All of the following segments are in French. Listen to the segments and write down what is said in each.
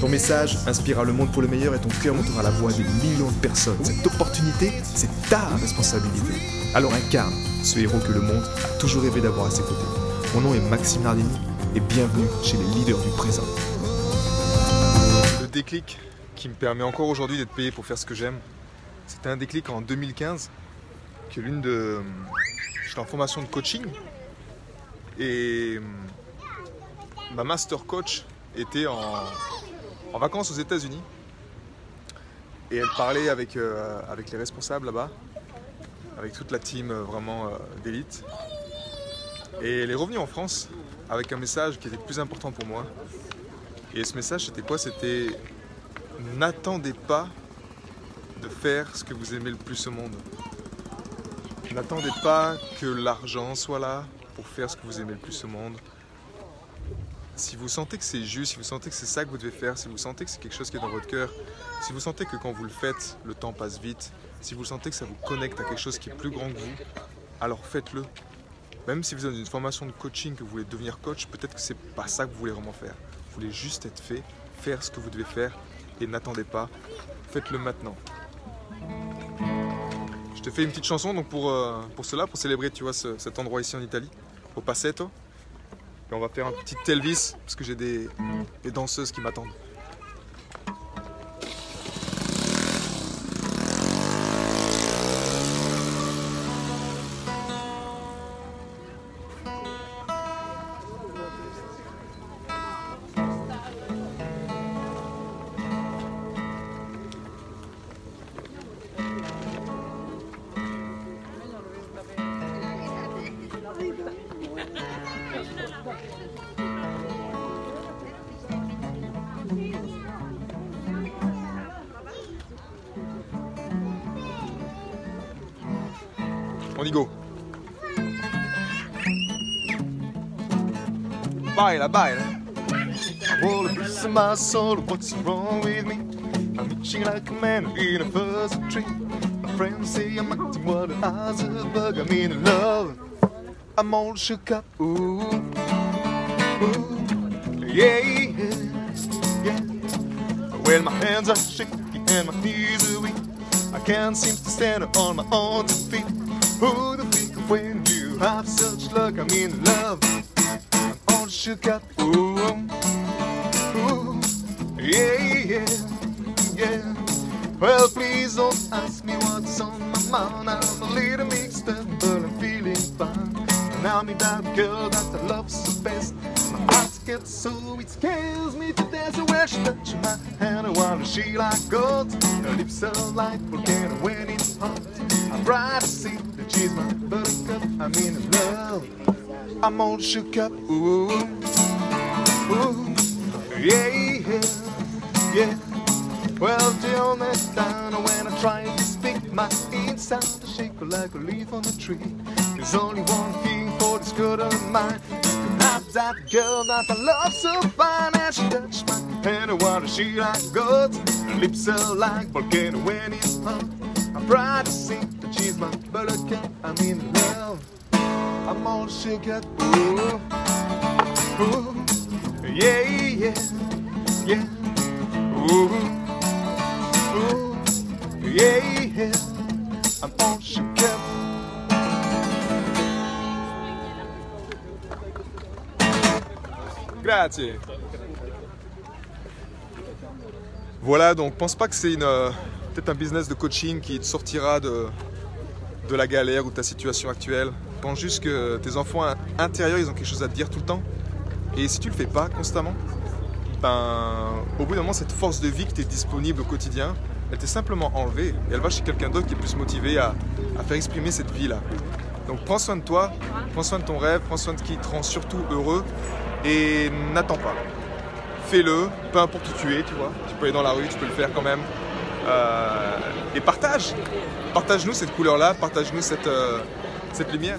Ton message inspirera le monde pour le meilleur et ton cœur montera la voix des millions de personnes. Cette opportunité, c'est ta responsabilité. Alors incarne ce héros que le monde a toujours rêvé d'avoir à ses côtés. Mon nom est Maxime Nardini et bienvenue chez les leaders du présent. Le déclic qui me permet encore aujourd'hui d'être payé pour faire ce que j'aime, c'était un déclic en 2015 que l'une de... J'étais en formation de coaching et ma master coach était en, en vacances aux États-Unis. Et elle parlait avec, euh, les responsables là-bas, avec toute la team euh, vraiment euh, d'élite. Et elle est revenue en France avec un message qui était plus important pour moi. Et ce message, c'était quoi? C'était n'attendez pas de faire ce que vous aimez le plus au monde. N'attendez pas que l'argent soit là pour faire ce que vous aimez le plus au monde si vous sentez que c'est juste, si vous sentez que c'est ça que vous devez faire, si vous sentez que c'est quelque chose qui est dans votre cœur, si vous sentez que quand vous le faites, le temps passe vite, si vous sentez que ça vous connecte à quelque chose qui est plus grand que vous, alors faites-le. Même si vous avez une formation de coaching, que vous voulez devenir coach, peut-être que c'est pas ça que vous voulez vraiment faire. Vous voulez juste être fait, faire ce que vous devez faire et n'attendez pas. Faites-le maintenant. Je te fais une petite chanson donc pour, euh, pour cela, pour célébrer tu vois, cet endroit ici en Italie, au Passetto. On va faire un petit Elvis parce que j'ai des danseuses qui m'attendent. On y go. Baila, baila. Well, it's in my soul, what's wrong with me? I'm itching like a man in a fuzzy tree. My friends say I'm acting what an awesome bug. I'm in love. I'm all shook up. Ooh, ooh, yeah, yeah. Well, my hands are shaky and my knees are weak. I can't seem to stand on my own two feet. Who to think of when you have such luck? I'm in love. I'm all shook up. Ooh, ooh, yeah, yeah, yeah. Well, please don't ask me what's on my mind. And I'm in that girl that I love so best. My heart gets so it scares me to death. So where she touch my hand, I wonder she like gold. Her lips are like volcano when it's hot. I try to see that she's my buttercup. I'm in love. I'm all shook up. Ooh, ooh, yeah, yeah, yeah. Well, till next time, when I try to speak, my inside to shake like a leaf on a tree. There's only one thing for this good of mine. Is to that girl that I love so fine. And she touched my hand, and what she like gold. Her lips are like volcano when it's hot. I'm proud to see that she's my buttercup. I'm in love. I'm all shook up. Ooh, ooh, yeah, yeah, yeah. Ooh, ooh, yeah, yeah. Voilà, donc pense pas que c'est une euh, peut-être un business de coaching qui te sortira de, de la galère ou de ta situation actuelle. Pense juste que tes enfants intérieurs, ils ont quelque chose à te dire tout le temps. Et si tu le fais pas constamment, ben, au bout d'un moment, cette force de vie qui t'est disponible au quotidien, elle t'est simplement enlevée et elle va chez quelqu'un d'autre qui est plus motivé à, à faire exprimer cette vie-là. Donc prends soin de toi, prends soin de ton rêve, prends soin de qui te rend surtout heureux et n'attends pas. Fais-le, peu importe où tu es, tu vois. Tu peux aller dans la rue, tu peux le faire quand même. Euh, et partage. Partage-nous cette couleur-là, partage-nous cette, euh, cette lumière.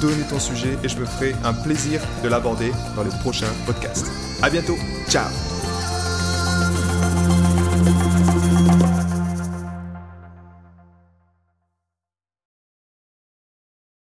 donner ton sujet et je me ferai un plaisir de l'aborder dans les prochains podcasts. À bientôt, ciao